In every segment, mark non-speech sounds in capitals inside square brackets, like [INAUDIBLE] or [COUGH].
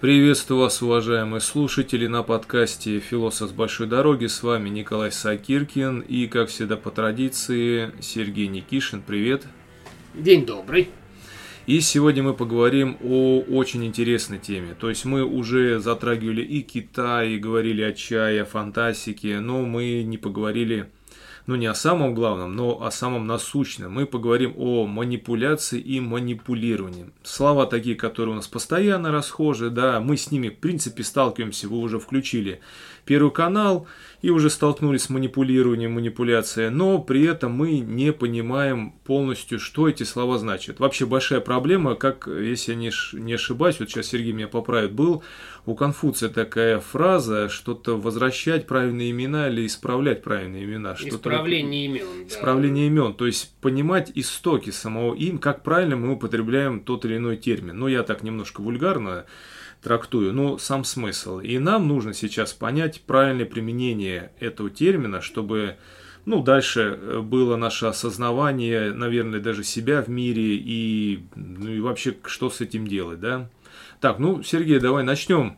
Приветствую вас, уважаемые слушатели, на подкасте «Философ с большой дороги». С вами Николай Сакиркин и, как всегда по традиции, Сергей Никишин. Привет. День добрый. И сегодня мы поговорим о очень интересной теме. То есть мы уже затрагивали и Китай, и говорили о чае, о фантастике, но мы не поговорили ну не о самом главном, но о самом насущном. Мы поговорим о манипуляции и манипулировании. Слова такие, которые у нас постоянно расхожи, да, мы с ними в принципе сталкиваемся, вы уже включили Первый канал и уже столкнулись с манипулированием, манипуляцией, но при этом мы не понимаем полностью, что эти слова значат. Вообще большая проблема, как, если я не, не ошибаюсь, вот сейчас Сергей меня поправит, был у Конфуция такая фраза, что-то возвращать правильные имена или исправлять правильные имена. Исправление имен. Да. Исправление имен, то есть понимать истоки самого им, как правильно мы употребляем тот или иной термин. Ну, я так немножко вульгарно трактую, но сам смысл. И нам нужно сейчас понять правильное применение этого термина, чтобы ну, дальше э, было наше осознавание, наверное, даже себя в мире и, ну, и вообще, что с этим делать, да? Так, ну, Сергей, давай начнем.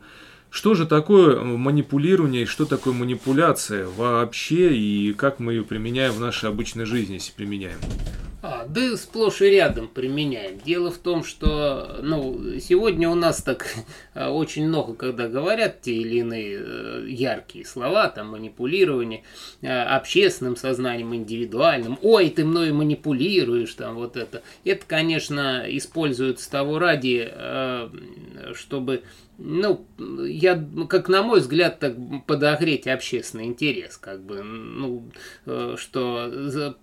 Что же такое манипулирование и что такое манипуляция вообще и как мы ее применяем в нашей обычной жизни, если применяем? А, да сплошь и рядом применяем. Дело в том, что ну, сегодня у нас так [LAUGHS] очень много, когда говорят те или иные э, яркие слова, там манипулирование э, общественным сознанием, индивидуальным. Ой, ты мной манипулируешь, там вот это. Это, конечно, используется того ради, э, чтобы ну, я, как на мой взгляд, так подогреть общественный интерес, как бы, ну, э, что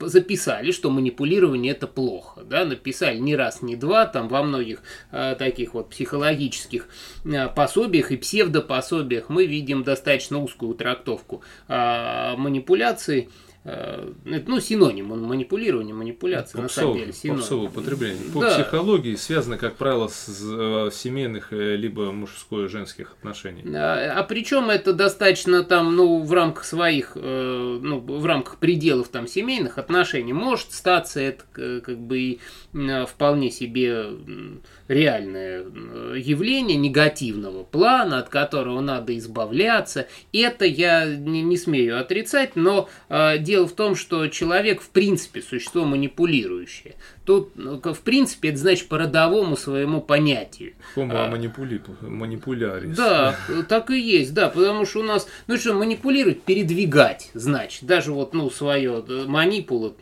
записали, что манипулирование это плохо, да, написали не раз, не два, там во многих э, таких вот психологических э, пособиях и псевдопособиях мы видим достаточно узкую трактовку э, манипуляции, Э, ну, синоним, он манипулирование, манипуляция, попсовый, на самом деле, синоним. Попсовое употребление. По да. психологии связано, как правило, с э, семейных э, либо мужское-женских отношений. А, а причем это достаточно там, ну, в рамках своих, ну, в рамках пределов там семейных отношений может статься это как бы и вполне себе реальное явление негативного плана, от которого надо избавляться. Это я не, не смею отрицать, но э, дело в том, что человек в принципе существо манипулирующее. Тут, ну, в принципе, это значит по родовому своему понятию. Homo а, манипули, манипулярис. Да, так и есть, да, потому что у нас, ну что, манипулировать, передвигать, значит, даже вот, ну, свое манипула,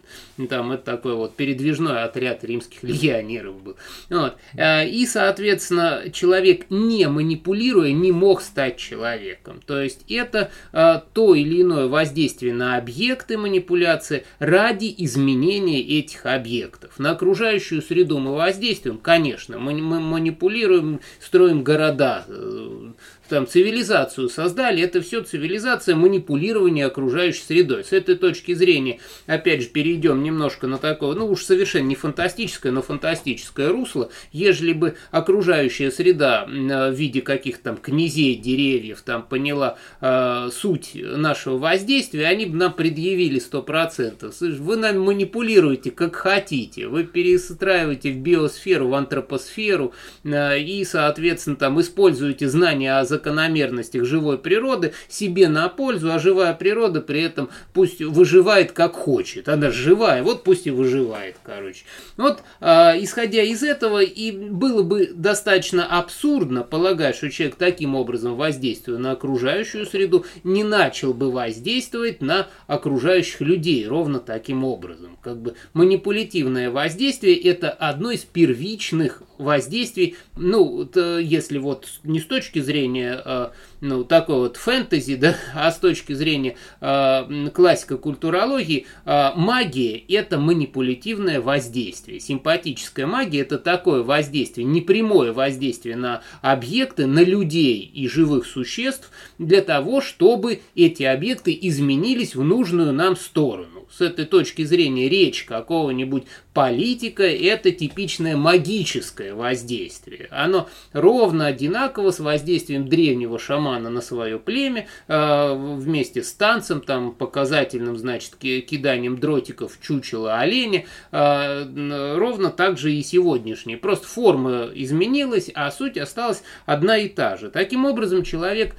там, это такой вот передвижной отряд римских легионеров был. Вот. А, и, соответственно, человек, не манипулируя, не мог стать человеком. То есть, это а, то или иное воздействие на объекты манипуляции ради изменения этих объектов. На окружающую среду мы воздействуем, конечно, мы, мы манипулируем, строим города, э, там цивилизацию создали, это все цивилизация манипулирования окружающей средой. С этой точки зрения, опять же, перейдем немножко на такое, ну уж совершенно не фантастическое, но фантастическое русло, ежели бы окружающая среда в виде каких-то там князей, деревьев, там поняла э, суть нашего воздействия, они бы нам предъявили 100%. Вы нами манипулируете как хотите, вы перестраиваете в биосферу, в антропосферу э, и, соответственно, там используете знания о закономерностях живой природы себе на пользу, а живая природа при этом пусть выживает как хочет. Она живая, вот пусть и выживает, короче. Вот, э, исходя из этого, и было бы достаточно абсурдно полагать, что человек таким образом воздействуя на окружающую среду, не начал бы воздействовать на окружающих людей ровно таким образом. Как бы манипулятивное воздействие – это одно из первичных воздействий, ну, если вот не с точки зрения э, ну, такой вот фэнтези, да, [LAUGHS] а с точки зрения э, классика культурологии, э, магия – это манипулятивное воздействие. Симпатическая магия – это такое воздействие, непрямое воздействие на объекты, на людей и живых существ для того, чтобы эти объекты изменились в нужную нам сторону. С этой точки зрения речь какого-нибудь политика – это типичное магическое воздействие. Оно ровно одинаково с воздействием древнего шамана на свое племя, э, вместе с танцем, там, показательным, значит, киданием дротиков в чучело оленя, э, ровно так же и сегодняшнее. Просто форма изменилась, а суть осталась одна и та же. Таким образом, человек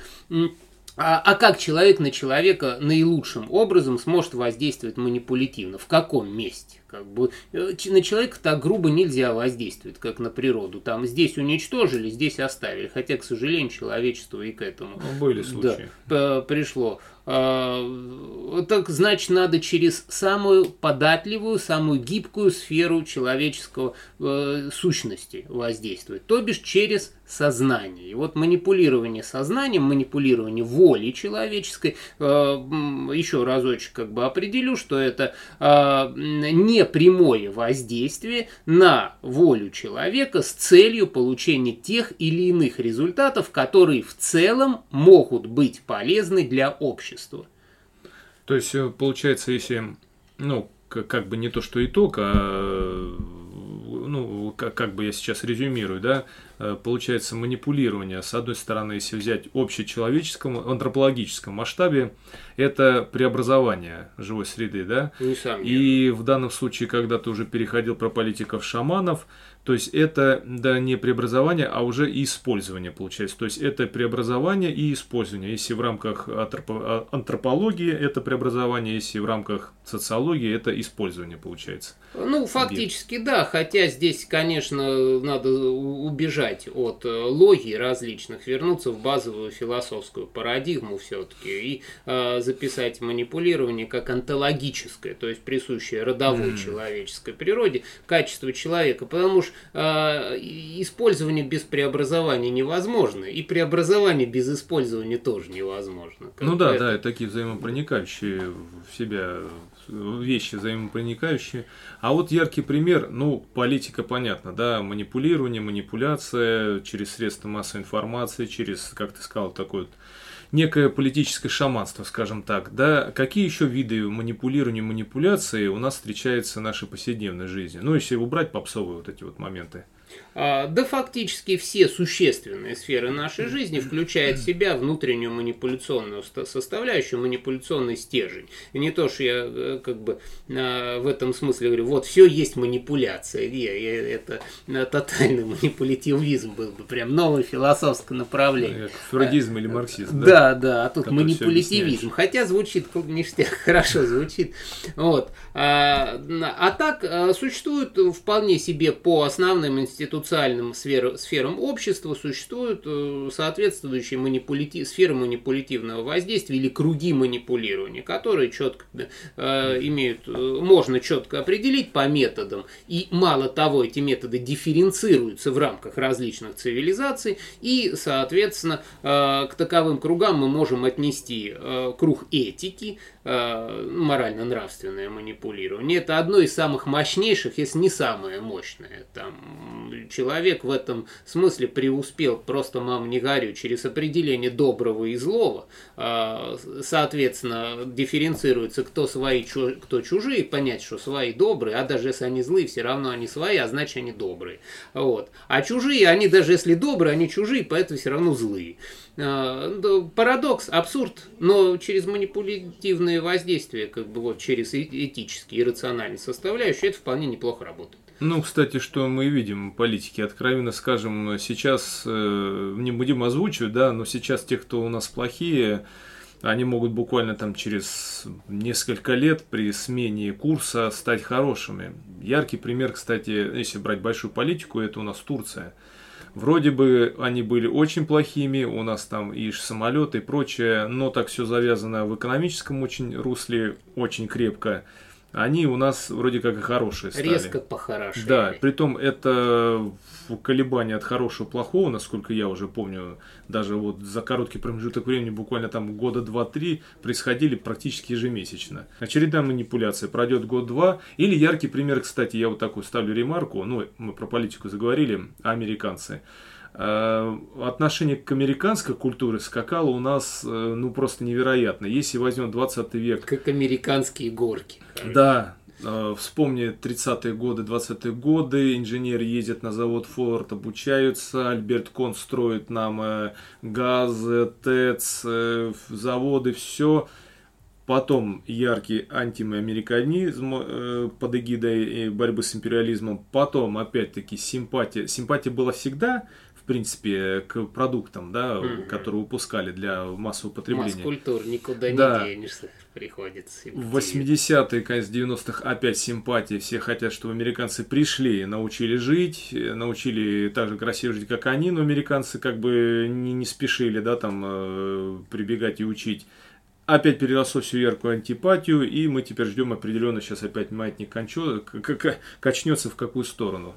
а, а как человек на человека наилучшим образом сможет воздействовать манипулятивно? В каком месте? Как бы, э, на человека так грубо нельзя воздействовать, как на природу. Там здесь уничтожили, здесь оставили. Хотя, к сожалению, человечество и к этому ну, были случаи. Да, пришло. А, так значит, надо через самую податливую, самую гибкую сферу человеческого э, сущности воздействовать, то бишь через сознание. И вот манипулирование сознанием, манипулирование волей человеческой, э, еще разочек как бы определю, что это э, не прямое воздействие на волю человека с целью получения тех или иных результатов, которые в целом могут быть полезны для общества общества. То есть, э, получается, если, ну, как бы не то, что итог, а ну, как, как бы я сейчас резюмирую, да, э, получается манипулирование, с одной стороны, если взять общечеловеческом, антропологическом масштабе, это преобразование живой среды, да, и в данном случае, когда ты уже переходил про политиков шаманов, то есть это да, не преобразование, а уже использование получается. То есть это преобразование и использование. Если в рамках а, антропологии это преобразование, если в рамках социологии это использование получается. Ну, фактически Объект. да, хотя здесь, конечно, надо убежать от э, логии различных, вернуться в базовую философскую парадигму все-таки и э, записать манипулирование как онтологическое, то есть присущее родовой mm. человеческой природе, качество человека, потому что э, использование без преобразования невозможно, и преобразование без использования тоже невозможно. Ну да, это... да, такие взаимопроникающие в себя вещи взаимопроникающие. А вот яркий пример, ну, политика, понятно, да, манипулирование, манипуляция через средства массовой информации, через, как ты сказал, такой вот некое политическое шаманство, скажем так. Да, какие еще виды манипулирования, манипуляции у нас встречаются в нашей повседневной жизни? Ну, если убрать попсовые вот эти вот моменты. А, да фактически все существенные сферы нашей жизни, включая в себя внутреннюю манипуляционную составляющую, манипуляционный стержень. И не то, что я э, как бы а, в этом смысле говорю, вот все есть манипуляция, это тотальный манипулятивизм был бы, прям новое философское направление. Фрейдизм или марксизм. Да, да, да а тут манипулятивизм. Хотя звучит ништяк, [LAUGHS] хорошо звучит. Вот. А, а так существует вполне себе по основным институциям социальным сфер, сферам общества существуют э, соответствующие манипулятив, сферы манипулятивного воздействия или круги манипулирования, которые четко э, имеют, э, можно четко определить по методам. И мало того, эти методы дифференцируются в рамках различных цивилизаций, и, соответственно, э, к таковым кругам мы можем отнести э, круг этики, э, морально-нравственное манипулирование. Это одно из самых мощнейших, если не самое мощное. Там человек в этом смысле преуспел, просто мам не горю, через определение доброго и злого, а, соответственно, дифференцируется, кто свои, кто чужие, понять, что свои добрые, а даже если они злые, все равно они свои, а значит они добрые. Вот. А чужие, они даже если добрые, они чужие, поэтому все равно злые. А, парадокс, абсурд, но через манипулятивные воздействия, как бы вот через этические и рациональные составляющие, это вполне неплохо работает. Ну, кстати, что мы видим политики, откровенно скажем, сейчас, э, не будем озвучивать, да, но сейчас те, кто у нас плохие, они могут буквально там через несколько лет при смене курса стать хорошими. Яркий пример, кстати, если брать большую политику, это у нас Турция. Вроде бы они были очень плохими, у нас там и самолеты и прочее, но так все завязано в экономическом очень русле, очень крепко они у нас вроде как и хорошие стали. Резко похорошели. Да, притом это колебания от хорошего плохого, насколько я уже помню, даже вот за короткий промежуток времени, буквально там года 2-3, происходили практически ежемесячно. Очередная манипуляция пройдет год-два. Или яркий пример, кстати, я вот такую ставлю ремарку, ну, мы про политику заговорили, американцы. Э, отношение к американской культуре скакало у нас ну просто невероятно. Если возьмем 20 век... Как американские горки. Да, Э, вспомни 30-е годы, 20-е годы, инженеры ездят на завод Ford, обучаются, Альберт Кон строит нам э, газ, ТЭЦ, э, заводы, все. Потом яркий антиамериканизм под эгидой борьбы с империализмом. Потом, опять-таки, симпатия. Симпатия была всегда, принципе, к продуктам, да, mm-hmm. которые выпускали для массового потребления. Масс-культур, никуда да. не денешься, приходится. В 80-е, конец 90-х опять симпатии, все хотят, чтобы американцы пришли, научили жить, научили так же красиво жить, как они, но американцы как бы не, не спешили, да, там, э, прибегать и учить опять переросло всю яркую антипатию, и мы теперь ждем определенно, сейчас опять маятник кончо, качнется в какую сторону.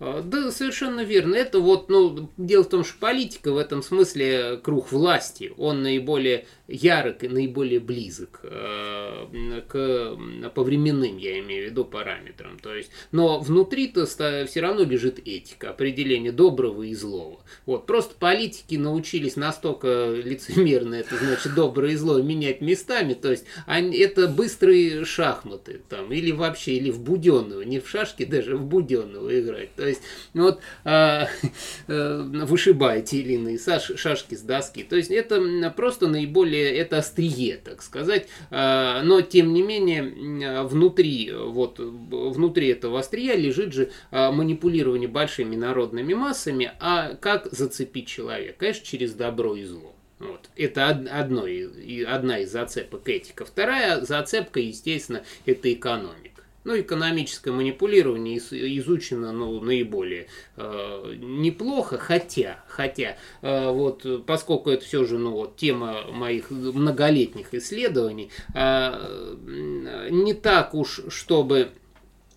А, да, совершенно верно. Это вот, ну, дело в том, что политика в этом смысле круг власти. Он наиболее ярок и наиболее близок э, к, по временным, я имею в виду, параметрам. То есть, но внутри-то все равно лежит этика, определение доброго и злого. Вот, просто политики научились настолько лицемерно, это значит доброе и злое, менять местами. То есть, они, это быстрые шахматы, там, или вообще, или в буденного, не в шашки, даже в буденного играть. То есть, ну вот, [LAUGHS] э, э, вышибая те или иные шашки с доски. То есть, это просто наиболее это острие, так сказать, а, но тем не менее внутри, вот, внутри этого острия лежит же а, манипулирование большими народными массами, а как зацепить человека? Конечно, через добро и зло. Вот. Это одно, одна из зацепок этика. Вторая зацепка, естественно, это экономика. Ну, экономическое манипулирование изучено ну, наиболее э, неплохо, хотя, хотя э, вот, поскольку это все же ну, вот, тема моих многолетних исследований, э, не так уж, чтобы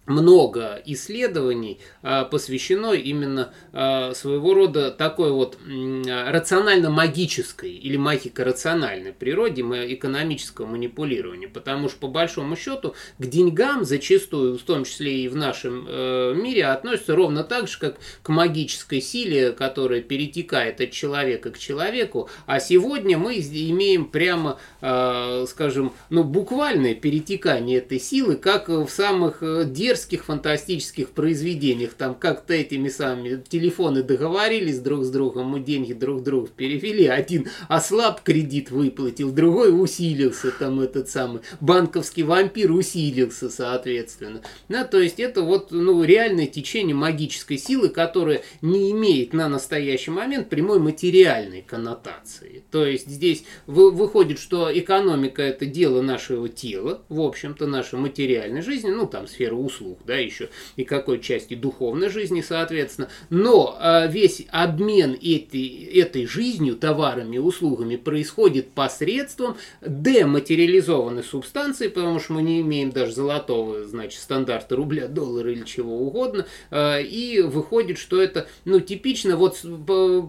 много исследований а, посвящено именно а, своего рода такой вот рационально-магической или магико-рациональной природе экономического манипулирования, потому что по большому счету к деньгам зачастую, в том числе и в нашем э, мире, относятся ровно так же, как к магической силе, которая перетекает от человека к человеку, а сегодня мы имеем прямо, а, скажем, ну буквальное перетекание этой силы, как в самых э, дерзких фантастических произведениях, там как-то этими самыми телефоны договорились друг с другом, мы деньги друг другу перевели, один ослаб кредит выплатил, другой усилился, там этот самый банковский вампир усилился, соответственно. Да, то есть это вот ну, реальное течение магической силы, которая не имеет на настоящий момент прямой материальной коннотации. То есть здесь вы, выходит, что экономика это дело нашего тела, в общем-то, нашей материальной жизни, ну там сфера услуг, услуг, да, еще и какой части духовной жизни, соответственно. Но э, весь обмен этой, этой жизнью, товарами услугами происходит посредством дематериализованной субстанции, потому что мы не имеем даже золотого, значит, стандарта рубля, доллара или чего угодно, э, и выходит, что это, ну, типично, вот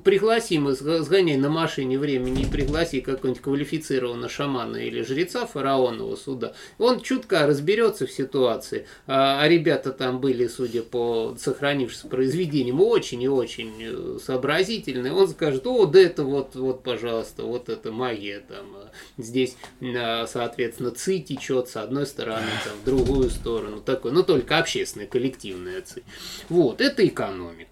пригласи мы, сгоняй на машине времени и пригласи какого-нибудь квалифицированного шамана или жреца фараонова суда, он чутко разберется в ситуации, а а ребята там были, судя по сохранившимся произведениям, очень и очень э, сообразительные, он скажет, о, да это вот, вот, пожалуйста, вот это магия там, э, здесь, э, соответственно, ци течет с одной стороны, там, в другую сторону, такой, но только общественная, коллективная ци. Вот, это экономика.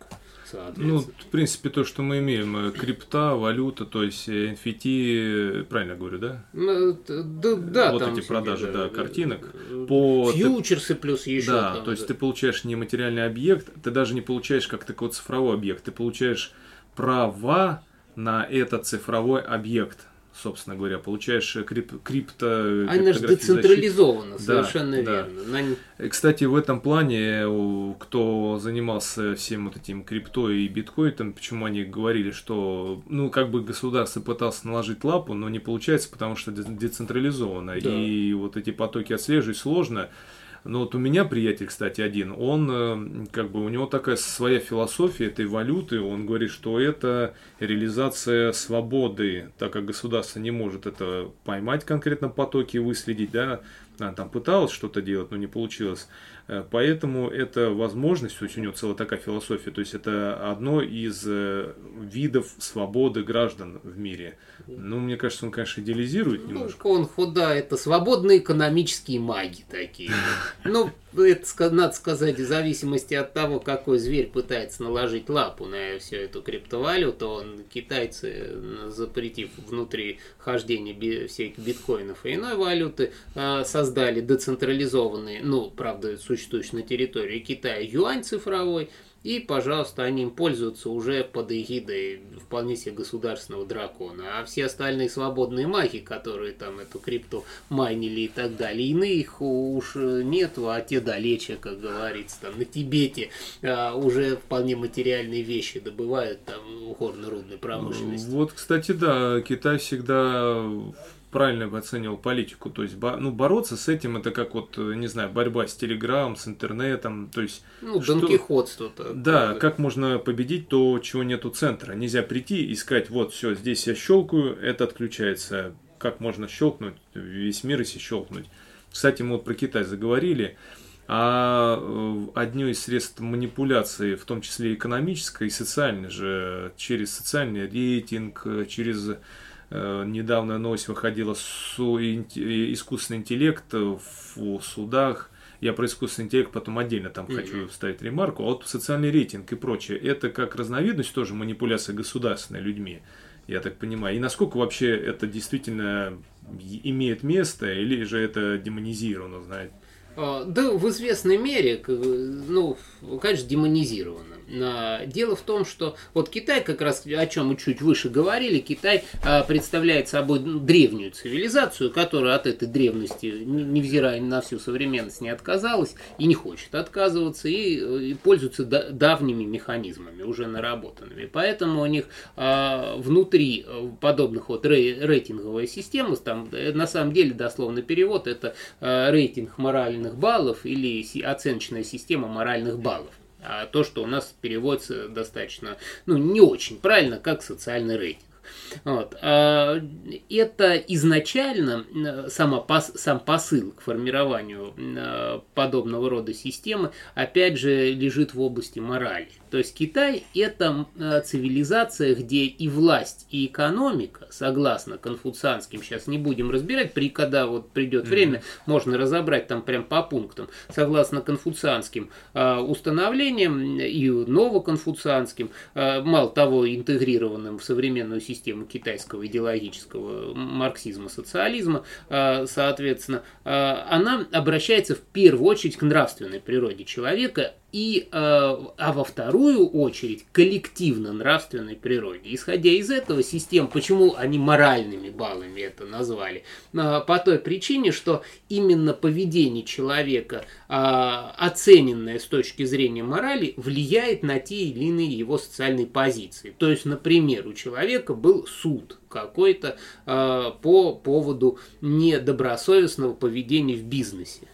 Ну, в принципе, то, что мы имеем, э, крипта, валюта, то есть NFT, э, правильно говорю, да? Ну, да, да вот эти продажи, да, да, картинок. Э, по... Фьючерсы плюс еще. Да, там, то есть да. ты получаешь не материальный объект, ты даже не получаешь как такой цифровой объект, ты получаешь права на этот цифровой объект собственно говоря, получаешь крип, крипто... Она же децентрализована, совершенно да, верно. Да. На... Кстати, в этом плане, кто занимался всем вот этим крипто и биткоином, почему они говорили, что, ну, как бы государство пыталось наложить лапу, но не получается, потому что децентрализовано, да. и вот эти потоки отслеживать сложно, но вот у меня приятель, кстати, один, он, э, как бы, у него такая своя философия этой валюты, он говорит, что это реализация свободы, так как государство не может это поймать конкретно потоки, выследить, да, она там пыталась что-то делать, но не получилось. Э, поэтому это возможность, то есть у него целая такая философия, то есть это одно из э, видов свободы граждан в мире. Ну, мне кажется, он, конечно, идеализирует Ну, немножко. он худа, это свободные экономические маги такие. [LAUGHS] Ну, это надо сказать, в зависимости от того, какой зверь пытается наложить лапу на всю эту криптовалюту, он, китайцы, запретив внутри хождения би- всяких биткоинов и иной валюты, э, создали децентрализованный, ну, правда, существующий на территории Китая юань цифровой, и, пожалуйста, они им пользуются уже под эгидой вполне себе государственного дракона. А все остальные свободные маги, которые там эту крипту майнили и так далее, иных уж нету, а те далече, как говорится, там на Тибете а, уже вполне материальные вещи добывают там горно-рудной промышленности. Вот, кстати, да, Китай всегда правильно оценивал политику. То есть, ну, бороться с этим, это как вот, э, не знаю, борьба с Телеграм, с интернетом. То есть, Ну, что- донкихотство-то. Да, как можно победить то, чего нету центра? Нельзя прийти и сказать, вот, все, здесь я щелкаю, это отключается. Как можно щелкнуть, весь мир если щелкнуть. Кстати, мы вот про Китай заговорили. А э, одно из средств манипуляции, в том числе экономической и социальной же, через социальный рейтинг, э, через недавно новость выходила искусственный интеллект в судах. Я про искусственный интеллект потом отдельно там хочу вставить ремарку. А вот социальный рейтинг и прочее, это как разновидность тоже манипуляции государственной людьми, я так понимаю. И насколько вообще это действительно имеет место, или же это демонизировано, знаете? А, Да, в известной мере, ну, конечно, демонизировано. А, Дело в том, что вот Китай, как раз о чем мы чуть выше говорили, Китай а, представляет собой древнюю цивилизацию, которая от этой древности, не- невзирая на всю современность, не отказалась и не хочет отказываться, и, и пользуется да- давними механизмами, уже наработанными. Поэтому у них внутри подобных вот рей- рейтинговая система, там э, на самом деле дословный перевод это рейтинг моральных баллов или оценочная система моральных баллов. А то, что у нас переводится достаточно, ну, не очень правильно, как социальный рейтинг. Вот. А, Это изначально э, сама пос- сам посыл к формированию э, подобного рода системы, опять же, лежит в области морали. То есть Китай – это э, цивилизация, где и власть, и экономика, согласно конфуцианским, сейчас не будем разбирать, при, когда вот придет время, можно разобрать там прям по пунктам, согласно конфуцианским э, установлениям и новоконфуцианским, э, мало того, интегрированным в современную систему китайского идеологического марксизма, социализма, э, соответственно, э, она обращается в первую очередь к нравственной природе человека, и, э, а во вторую очередь коллективно-нравственной природе. Исходя из этого систем, почему они моральными баллами это назвали? А, По той причине, что именно поведение человека, а, оцененное с точки зрения морали, влияет на те или иные его социальные позиции. То есть, например, у человека был суд какой-то а, по поводу недобросовестного поведения в бизнесе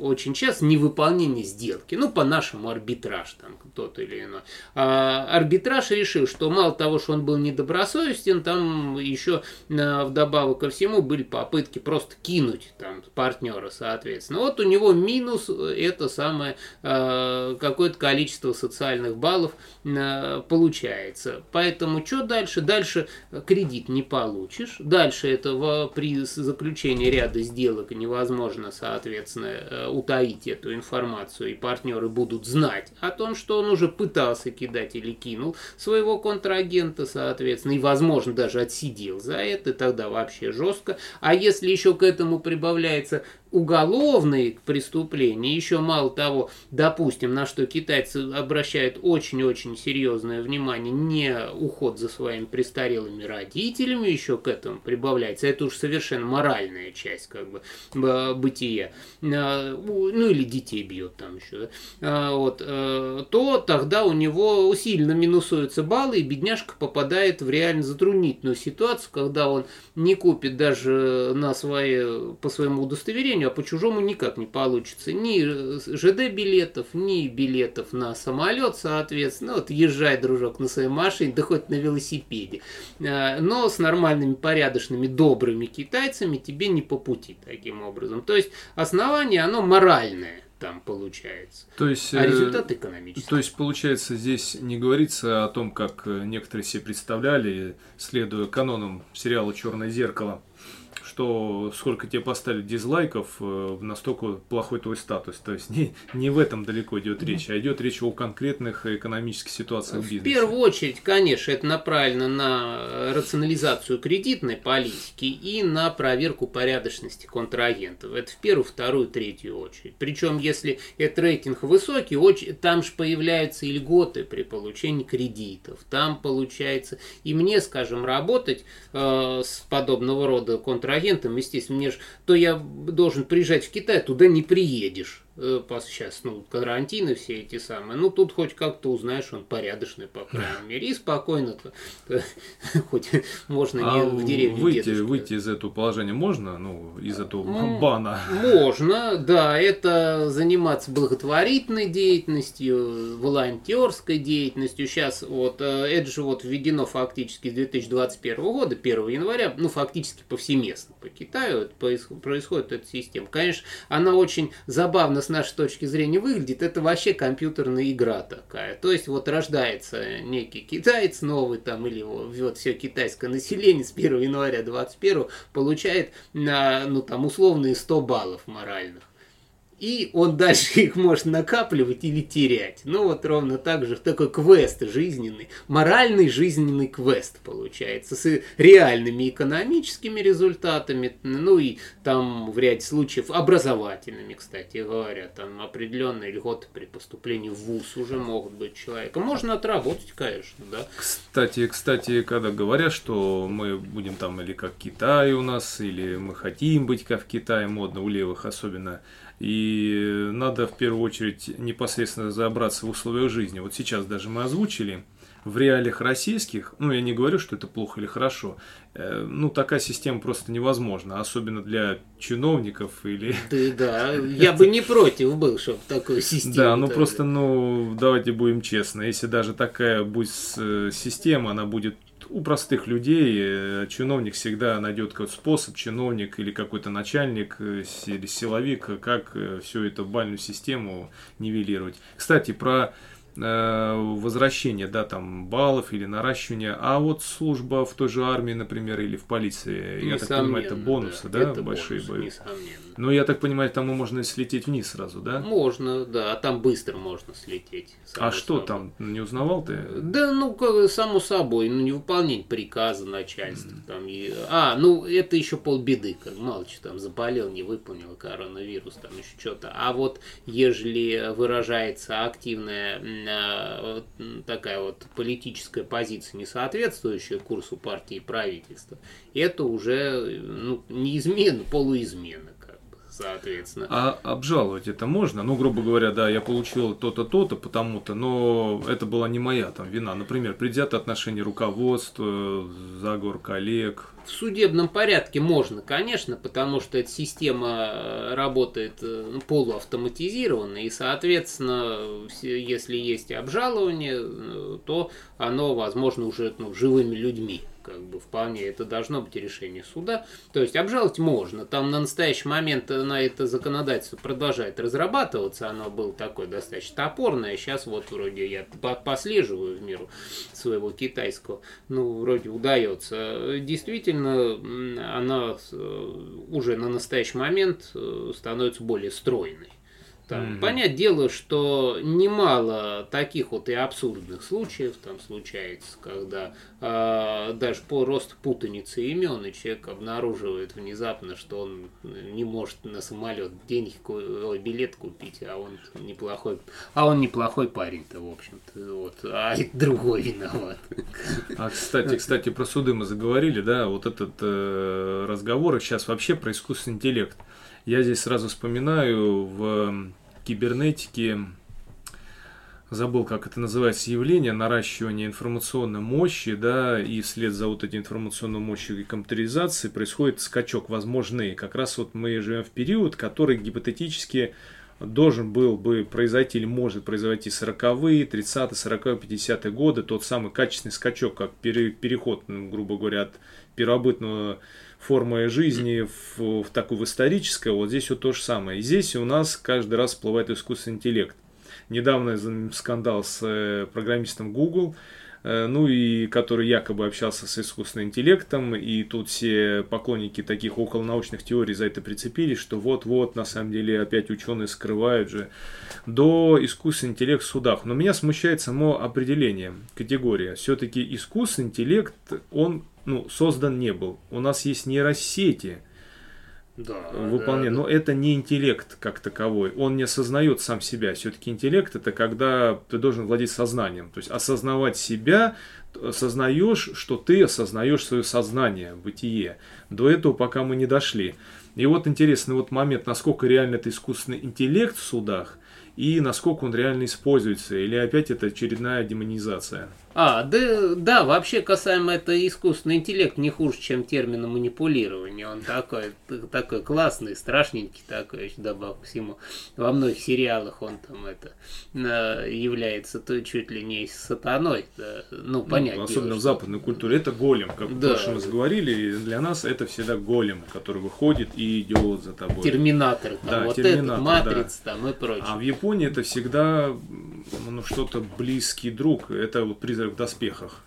очень часто невыполнение сделки, ну, по-нашему арбитраж там кто-то или иной. А арбитраж решил, что мало того, что он был недобросовестен, там еще а, вдобавок ко всему были попытки просто кинуть там партнера, соответственно. Вот у него минус это самое а, какое-то количество социальных баллов а, получается. Поэтому что дальше? Дальше кредит не получишь. Дальше это при заключении ряда сделок невозможно, соответственно, э, утаить эту информацию, и партнеры будут знать о том, что он уже пытался кидать или кинул своего контрагента, соответственно, и, возможно, даже отсидел за это, тогда вообще жестко. А если еще к этому прибавляется уголовные преступления, еще мало того, допустим, на что китайцы обращают очень-очень серьезное внимание, не уход за своими престарелыми родителями, еще к этому прибавляется, это уж совершенно моральная часть как бы бытия, А, ну или детей бьет там еще? А, вот, э, то тогда у него сильно минусуются баллы, и бедняжка попадает в реально затруднительную ситуацию, когда он не купит даже на свои, по своему удостоверению, а по чужому никак не получится. Ни ЖД-билетов, ни билетов на самолет, соответственно. Вот езжай, дружок, на своей машине, да хоть на велосипеде. А, Но с нормальными, порядочными, добрыми китайцами тебе не по пути таким образом. То есть основание, оно моральное. там получается. То есть, а результат экономический. То есть, получается, здесь не говорится о том, как некоторые себе представляли, следуя канонам сериала Черное зеркало, что сколько тебе поставили дизлайков, э, настолько плохой твой статус. То есть не, не в этом далеко идет речь, а идет речь о конкретных экономических ситуациях в бизнесе. В первую очередь, конечно, это направлено на рационализацию кредитной политики и на проверку порядочности контрагентов. Это в первую, вторую, третью очередь. Причем, если этот рейтинг высокий, там же появляются и льготы при получении кредитов. Там получается, и мне, скажем, работать э, с подобного рода контрагентами агентом, естественно, мне же, то я должен приезжать в Китай, туда не приедешь. Э, сейчас, ну, карантины все эти самые. Ну, тут хоть как-то узнаешь, он порядочный, по крайней мере, и спокойно -то, [LAUGHS] хоть можно а не в деревню выйти, дедушка. выйти из этого положения можно, ну, из этого [LAUGHS] бана? Можно, да, это заниматься благотворительной деятельностью, волонтерской деятельностью. Сейчас вот, э, это же вот введено фактически с 2021 года, 1 января, ну, фактически повсеместно по Китаю происходит эта система. Конечно, она очень забавно нашей точки зрения выглядит, это вообще компьютерная игра такая. То есть вот рождается некий китаец новый там, или вот все китайское население с 1 января 21 получает на, ну там условные 100 баллов моральных и он дальше их может накапливать или терять. Ну вот ровно так же такой квест жизненный, моральный жизненный квест получается с реальными экономическими результатами, ну и там в ряде случаев образовательными, кстати говоря, там определенные льготы при поступлении в ВУЗ уже могут быть человека. Можно отработать, конечно, да. Кстати, кстати, когда говорят, что мы будем там или как Китай у нас, или мы хотим быть как в Китае, модно у левых особенно, и надо в первую очередь непосредственно разобраться в условиях жизни. Вот сейчас даже мы озвучили, в реалиях российских, ну я не говорю, что это плохо или хорошо, э, ну такая система просто невозможна, особенно для чиновников или... Да, да, я бы не против был, чтобы такую систему. Да, ну просто, ну давайте будем честны, если даже такая будет э, система, она будет у простых людей э, чиновник всегда найдет какой-то способ, чиновник или какой-то начальник э, или силовик, как э, всю эту бальную систему нивелировать. Кстати, про возвращение, да, там, баллов или наращивания, а вот служба в той же армии, например, или в полиции, я так понимаю, это бонусы, да, да это большие бонус, Несомненно. Ну, я так понимаю, там можно слететь вниз сразу, да? Можно, да, а там быстро можно слететь. А что собой. там, не узнавал ты? Да, ну, само собой, ну, не выполнять приказа начальства, mm. там, и... а, ну, это еще полбеды, как мало что там заболел, не выполнил коронавирус, там еще что-то, а вот, ежели выражается активная Э, такая вот политическая позиция, не соответствующая курсу партии и правительства, это уже ну, не измена, полуизмена соответственно. А обжаловать это можно? Ну, грубо говоря, да, я получил то-то, то-то, потому-то, но это была не моя там вина. Например, предвзятое отношение руководства, заговор коллег. В судебном порядке можно, конечно, потому что эта система э, работает э, ну, полуавтоматизированно, и, соответственно, если есть обжалование, э, то оно возможно уже ну, живыми людьми как бы вполне это должно быть решение суда. То есть обжаловать можно. Там на настоящий момент на это законодательство продолжает разрабатываться. Оно было такое достаточно топорное. Сейчас вот вроде я послеживаю в миру своего китайского. Ну, вроде удается. Действительно, она э, уже на настоящий момент э, становится более стройной. Там, mm-hmm. Понять дело, что немало таких вот и абсурдных случаев там случается, когда э, даже по росту путаницы имен и человек обнаруживает внезапно, что он не может на самолет денег, билет купить, а он неплохой, а он неплохой парень-то, в общем-то, вот, а другой виноват. А кстати, кстати, про суды мы заговорили, да, вот этот э, разговор сейчас вообще про искусственный интеллект. Я здесь сразу вспоминаю в кибернетики, забыл, как это называется, явление, наращивание информационной мощи, да, и вслед за вот этой информационной мощью и компьютеризации происходит скачок возможный. Как раз вот мы живем в период, который гипотетически должен был бы произойти или может произойти 40-е, 30-е, 40-е, 50-е годы, тот самый качественный скачок, как переход, грубо говоря, от первобытного формой жизни в, в такую в историческое, вот здесь вот то же самое. И здесь у нас каждый раз всплывает искусственный интеллект. Недавно скандал с э, программистом Google, ну и который якобы общался с искусственным интеллектом, и тут все поклонники таких околонаучных теорий за это прицепились, что вот-вот, на самом деле, опять ученые скрывают же, до искусственный интеллект в судах. Но меня смущает само определение, категория. Все-таки искусственный интеллект, он ну, создан не был. У нас есть нейросети – да, выполняет. Да, Но это не интеллект как таковой. Он не осознает сам себя. Все-таки интеллект это когда ты должен владеть сознанием. То есть осознавать себя, осознаешь, что ты осознаешь свое сознание, бытие. До этого пока мы не дошли. И вот интересный вот момент, насколько реально это искусственный интеллект в судах, и насколько он реально используется, или опять это очередная демонизация. А, да, да, вообще касаемо это искусственный интеллект не хуже, чем термина манипулирование. Он такой, такой классный, страшненький такой, еще добавок всему. Во многих сериалах он там это является то чуть ли не сатаной. Да, ну, понятно. Ну, особенно в западной культуре. Это голем, как да. в прошлом раз говорили. Для нас это всегда голем, который выходит и идет за тобой. Терминатор, там, да, вот терминатор, этот, матрица да. там и прочее. А в Японии это всегда ну, что-то близкий друг. Это вот призрак в доспехах.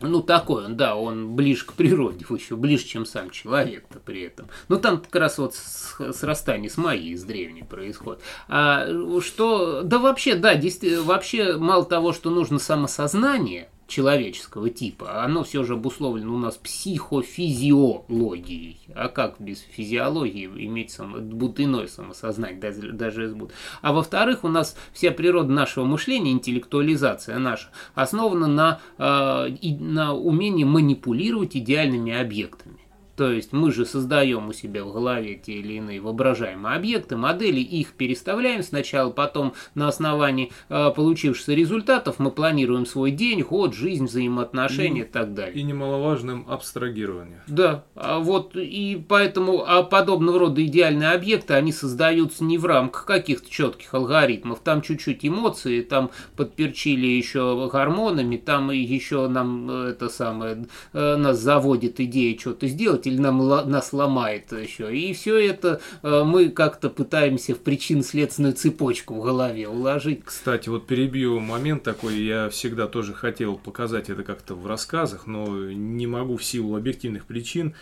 Ну, такой он, да, он ближе к природе, [LAUGHS] еще ближе, чем сам человек-то при этом. Ну, там как раз вот срастание с магией с древней происходит. А что, да вообще, да, действительно, вообще мало того, что нужно самосознание, человеческого типа. Оно все же обусловлено у нас психофизиологией. А как без физиологии иметь само, будто иное самосознание, даже, даже из А во-вторых, у нас вся природа нашего мышления, интеллектуализация наша, основана на, э, на умении манипулировать идеальными объектами. То есть мы же создаем у себя в голове те или иные воображаемые объекты, модели, их переставляем сначала, потом на основании э, получившихся результатов мы планируем свой день, ход, жизнь, взаимоотношения и, и так далее. И немаловажным абстрагирование. Да, а вот и поэтому а подобного рода идеальные объекты, они создаются не в рамках каких-то четких алгоритмов, там чуть-чуть эмоции, там подперчили еще гормонами, там еще нам э, это самое, э, нас заводит идея что-то сделать, или нам, нас ломает еще. И все это э, мы как-то пытаемся в причин-следственную цепочку в голове уложить. Кстати, вот перебью момент такой, я всегда тоже хотел показать это как-то в рассказах, но не могу в силу объективных причин.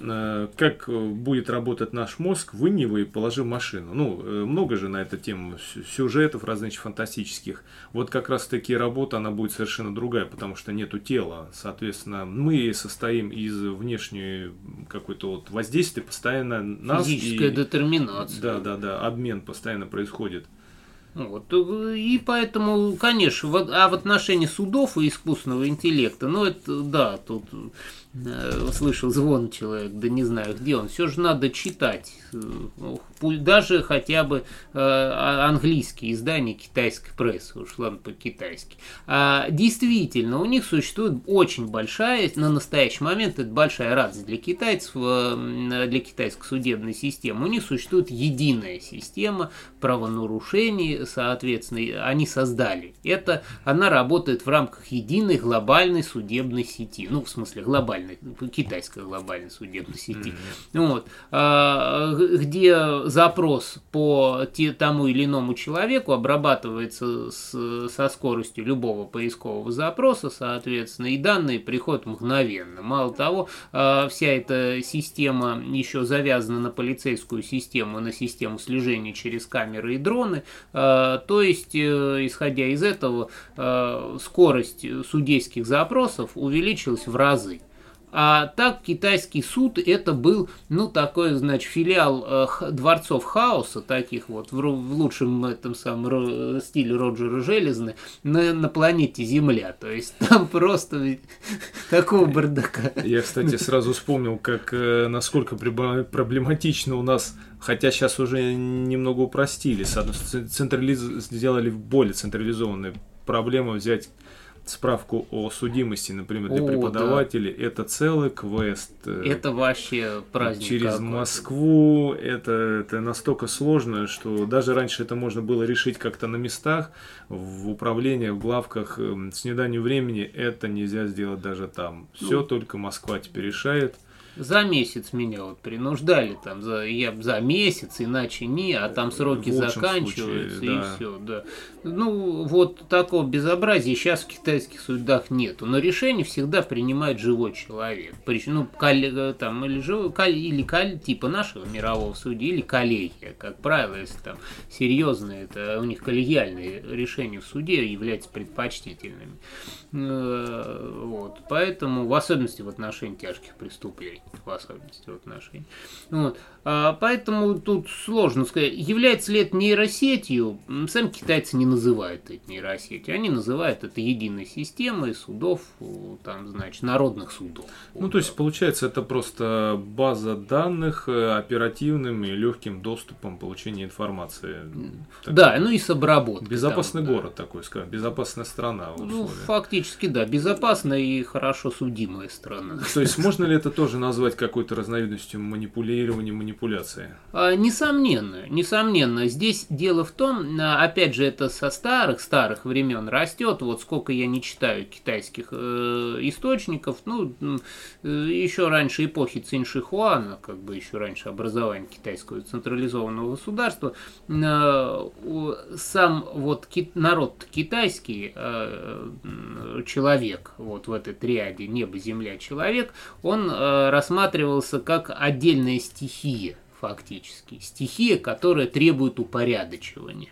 Э, как будет работать наш мозг, вынь его и положи в машину. Ну, э, много же на эту тему сюжетов различных фантастических. Вот как раз таки работа, она будет совершенно другая, потому что нету тела. Соответственно, мы состоим из внешней какой-то вот воздействия, постоянно нас... Физическая и... детерминация. Да, да, да, обмен постоянно происходит. Вот. И поэтому, конечно, а в отношении судов и искусственного интеллекта, ну это, да, тут Э, услышал звон человек, да не знаю где он, все же надо читать, э, даже хотя бы э, а, английские издания китайской прессы, ладно по-китайски. А, действительно, у них существует очень большая, на настоящий момент это большая радость для китайцев, для китайской судебной системы, у них существует единая система правонарушений, соответственно, они создали. Это, она работает в рамках единой глобальной судебной сети, ну, в смысле, глобальной глобальной, китайской глобальной судебной сети, mm-hmm. вот, а, где запрос по те, тому или иному человеку обрабатывается с, со скоростью любого поискового запроса, соответственно, и данные приходят мгновенно. Мало того, а, вся эта система еще завязана на полицейскую систему, на систему слежения через камеры и дроны, а, то есть, э, исходя из этого, скорость судейских запросов увеличилась в разы. А так китайский суд это был, ну, такой, значит, филиал э, дворцов хаоса, таких вот, в, в лучшем этом самом стиле Роджера Железны, на, на планете Земля. То есть там [LAUGHS] просто такого бардака. Я, кстати, сразу вспомнил, как э, насколько проблематично у нас Хотя сейчас уже немного упростили, централиз... сделали более централизованные проблемы взять справку о судимости, например, для о, преподавателей, да. это целый квест. Это вообще праздник. Через Москву это, это настолько сложно, что даже раньше это можно было решить как-то на местах, в управлении, в главках, эм, с неданием времени это нельзя сделать даже там. Все ну, только Москва теперь решает. За месяц меня вот принуждали там, за, я за месяц, иначе не, а там сроки заканчиваются случае, и да. все, да. Ну, вот такого безобразия сейчас в китайских судах нету, но решение всегда принимает живой человек. Ну, коллега, там, или, живой, или коль, типа нашего мирового судьи, или коллегия, как правило, если там серьезные, это у них коллегиальные решения в суде являются предпочтительными. Э, вот. Поэтому, в особенности в отношении тяжких преступлений, в особенности в отношении. Вот. А, поэтому тут сложно сказать, является ли это нейросетью, сами китайцы не называют это нейросетью, они называют это единой системой судов, там, значит, народных судов. Ну, то есть, получается, это просто база данных э, оперативным и легким доступом получения информации. Да, ну и с обработкой. Безопасный там, город да. такой, скажем, безопасная страна. Ну, фактически, да, безопасная и хорошо судимая страна. То есть, можно ли это тоже назвать какой-то разновидностью манипулирования, манипуляции? А, несомненно, несомненно. Здесь дело в том, а, опять же, это со старых-старых времен растет. Вот сколько я не читаю китайских э, источников, ну, э, еще раньше эпохи Циншихуана, как бы еще раньше образования китайского централизованного государства, э, сам вот ки- народ китайский, э, человек, вот в этой триаде небо, земля, человек, он э, рассматривался как отдельная стихия фактически. Стихия, которая требует упорядочивания.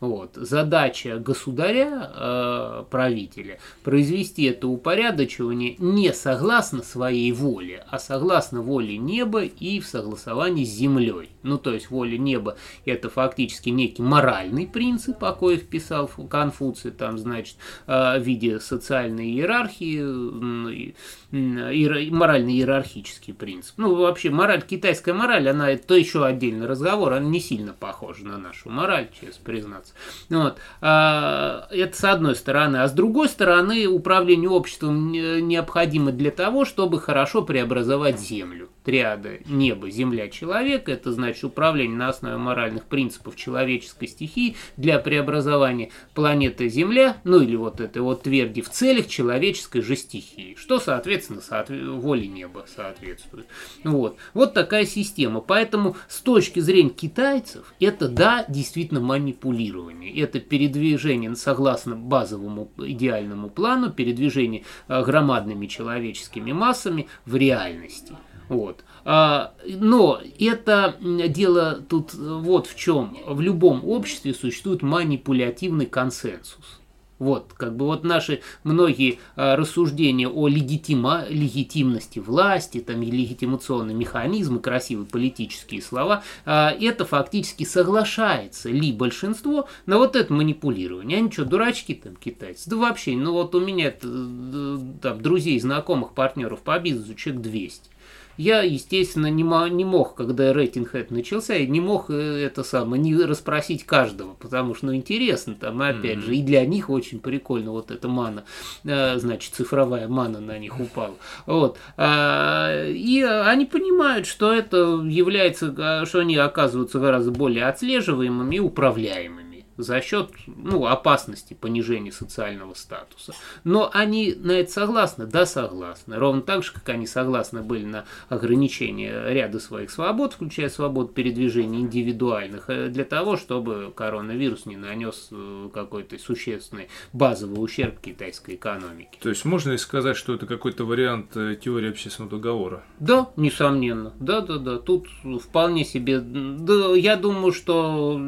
Вот. Задача государя, э, правителя, произвести это упорядочивание не согласно своей воле, а согласно воле неба и в согласовании с землей. Ну, то есть воля неба – это фактически некий моральный принцип, о коих писал Конфуций, там, значит, э, в виде социальной иерархии, морально-иерархический принцип. Ну, вообще, мораль, китайская мораль, она, это еще отдельный разговор, она не сильно похожа на нашу мораль, честно признаться. Вот. А, это с одной стороны. А с другой стороны, управление обществом необходимо для того, чтобы хорошо преобразовать землю триада небо, земля, человек, это значит управление на основе моральных принципов человеческой стихии для преобразования планеты Земля, ну или вот этой вот тверди в целях человеческой же стихии, что, соответственно, соотве- воле неба соответствует. Вот. вот такая система. Поэтому с точки зрения китайцев, это, да, действительно манипулирование. Это передвижение согласно базовому идеальному плану, передвижение э, громадными человеческими массами в реальности. Вот. А, но это дело тут вот в чем. В любом обществе существует манипулятивный консенсус. Вот, как бы вот наши многие а, рассуждения о легитима, легитимности власти, там, и легитимационные механизмы, красивые политические слова, а, это фактически соглашается ли большинство на вот это манипулирование. Они что, дурачки там китайцы? Да вообще, ну вот у меня э, там, друзей, знакомых, партнеров по бизнесу человек 200. Я, естественно, не, не мог, когда рейтинг это начался, я не мог э, это самое, не расспросить каждого, потому что, ну, интересно, там, опять mm-hmm. же, и для них очень прикольно вот эта мана, э, значит, цифровая мана на них упала. Вот. А, и они понимают, что это является, а, что они оказываются гораздо более отслеживаемыми и управляемыми за счет ну, опасности понижения социального статуса. Но они на это согласны? Да, согласны. Ровно так же, как они согласны были на ограничение ряда своих свобод, включая свободу передвижения индивидуальных, э, для того, чтобы коронавирус не нанес э, какой-то существенный базовый ущерб китайской экономике. То есть можно ли сказать, что это какой-то вариант э, теории общественного договора? Да, несомненно. Да, да, да. Тут вполне себе... Да, я думаю, что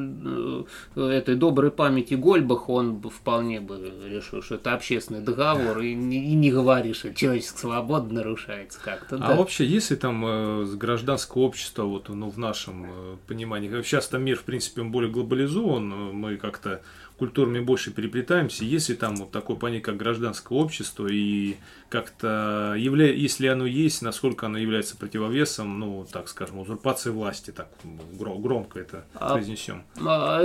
это доброй памяти Гольбах он бы вполне бы решил, что это общественный договор, и не, и не говоришь, что человеческая свобода нарушается как-то. А да. вообще, если там э, гражданское общество, вот, ну, в нашем э, понимании, сейчас там мир, в принципе, более глобализован, мы как-то культурами больше переплетаемся, если там вот такое понятие, как гражданское общество, и как-то, явля... если оно есть, насколько оно является противовесом, ну, так скажем, узурпации власти, так громко это а, произнесем. А,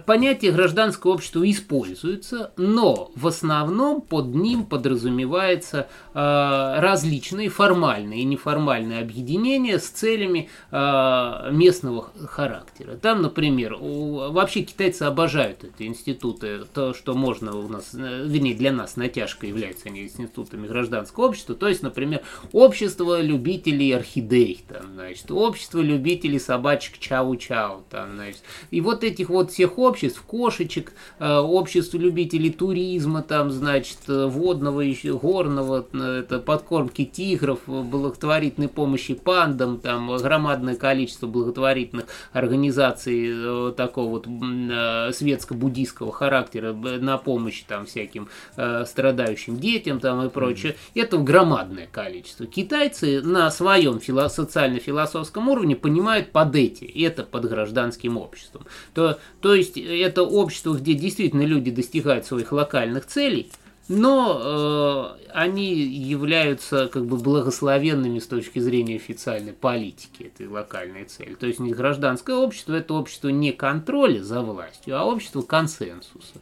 понятие гражданского общества используется, но в основном под ним подразумевается а, различные формальные и неформальные объединения с целями местного характера. Там, например, вообще китайцы обожают институт институты, то, что можно у нас, э, вернее, для нас натяжка является они институтами гражданского общества, то есть, например, общество любителей орхидей, там, значит, общество любителей собачек чау-чау, там, значит, и вот этих вот всех обществ, кошечек, э, общество любителей туризма, там, значит, водного, еще горного, это подкормки тигров, благотворительной помощи пандам, там, громадное количество благотворительных организаций такого вот светско-буддийского характера на помощь там всяким э, страдающим детям там и прочее, это громадное количество. Китайцы на своем фило- социально-философском уровне понимают под эти, это под гражданским обществом. То, то есть это общество, где действительно люди достигают своих локальных целей, но э, они являются как бы благословенными с точки зрения официальной политики этой локальной цели. То есть не гражданское общество, это общество не контроля за властью, а общество консенсуса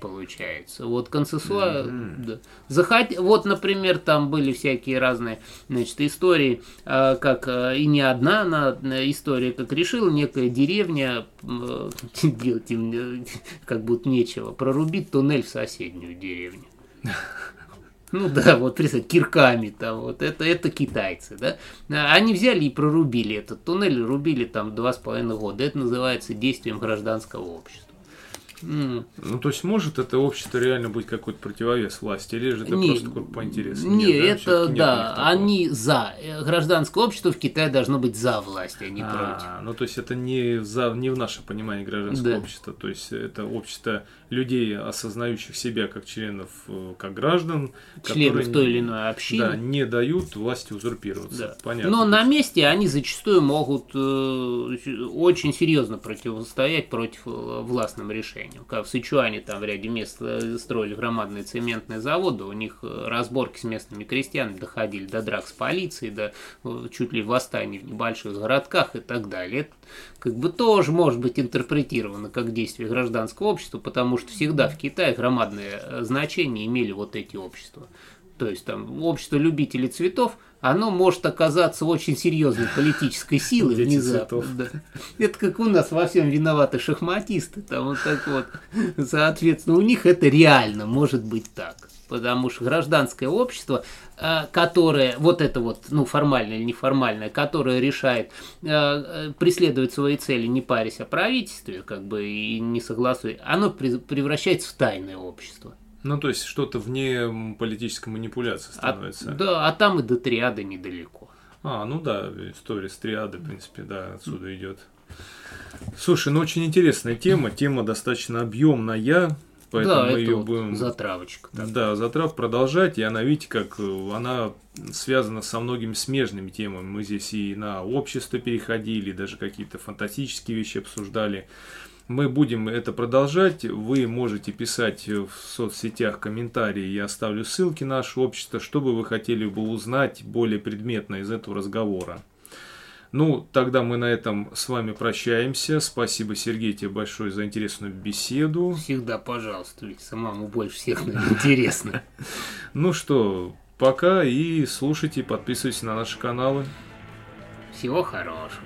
получается. Вот консенсуа... Mm-hmm. Да. Захот... Вот, например, там были всякие разные значит, истории, э, как э, и не одна она, э, история, как решила некая деревня [LAUGHS] делать им как будто нечего, прорубить туннель в соседнюю деревню. Ну да, вот представь, кирками там, вот это, это китайцы, да. Они взяли и прорубили этот туннель, рубили там два с половиной года. Это называется действием гражданского общества. Ну, то есть может это общество реально быть какой-то противовес власти, или же это не, просто по интересу? Не, нет, да? это да, они за. Гражданское общество в Китае должно быть за власть, а не а, против. Ну, то есть это не, за, не в наше понимание гражданского да. общества, то есть это общество людей, осознающих себя как членов, э, как граждан, членов которые, той или иной общины, да, не дают власти узурпироваться. Да. Понятно. Но на месте они зачастую могут э, очень серьезно противостоять против э, властным решениям. Как в Сычуане там в ряде мест э, строили громадные цементные заводы, у них разборки с местными крестьянами доходили до драк с полицией, до чуть ли восстаний в небольших городках и так далее. Это как бы тоже может быть интерпретировано как действие гражданского общества, потому что всегда в Китае громадное э, значение имели вот эти общества. То есть там общество любителей цветов, оно может оказаться очень серьезной политической силой внезапно. Да. Это как у нас во всем виноваты шахматисты. Там вот так вот. Соответственно, у них это реально может быть так потому что гражданское общество, э, которое, вот это вот, ну, формальное или неформальное, которое решает э, э, преследовать свои цели, не парясь о правительстве, как бы, и не согласуя, оно превращается в тайное общество. Ну, то есть что-то вне политической манипуляции а, становится. А, да, а там и до триады недалеко. А, ну да, история с триады, в принципе, да, отсюда идет. Слушай, ну очень интересная тема, тема достаточно объемная. Поэтому да, мы ее вот будем... затравочка. Такая. Да, затрав продолжать. И она, видите, как э, она связана со многими смежными темами. Мы здесь и на общество переходили, даже какие-то фантастические вещи обсуждали. Мы будем это продолжать. Вы можете писать в соцсетях комментарии. Я оставлю ссылки на наше общество, что бы вы хотели бы узнать более предметно из этого разговора. Ну, тогда мы на этом с вами прощаемся. Спасибо, Сергей, тебе большое за интересную беседу. Всегда, пожалуйста, ведь самому больше всех [LAUGHS] интересно. [LAUGHS] Ну что, пока и слушайте, подписывайтесь на наши каналы. Всего хорошего.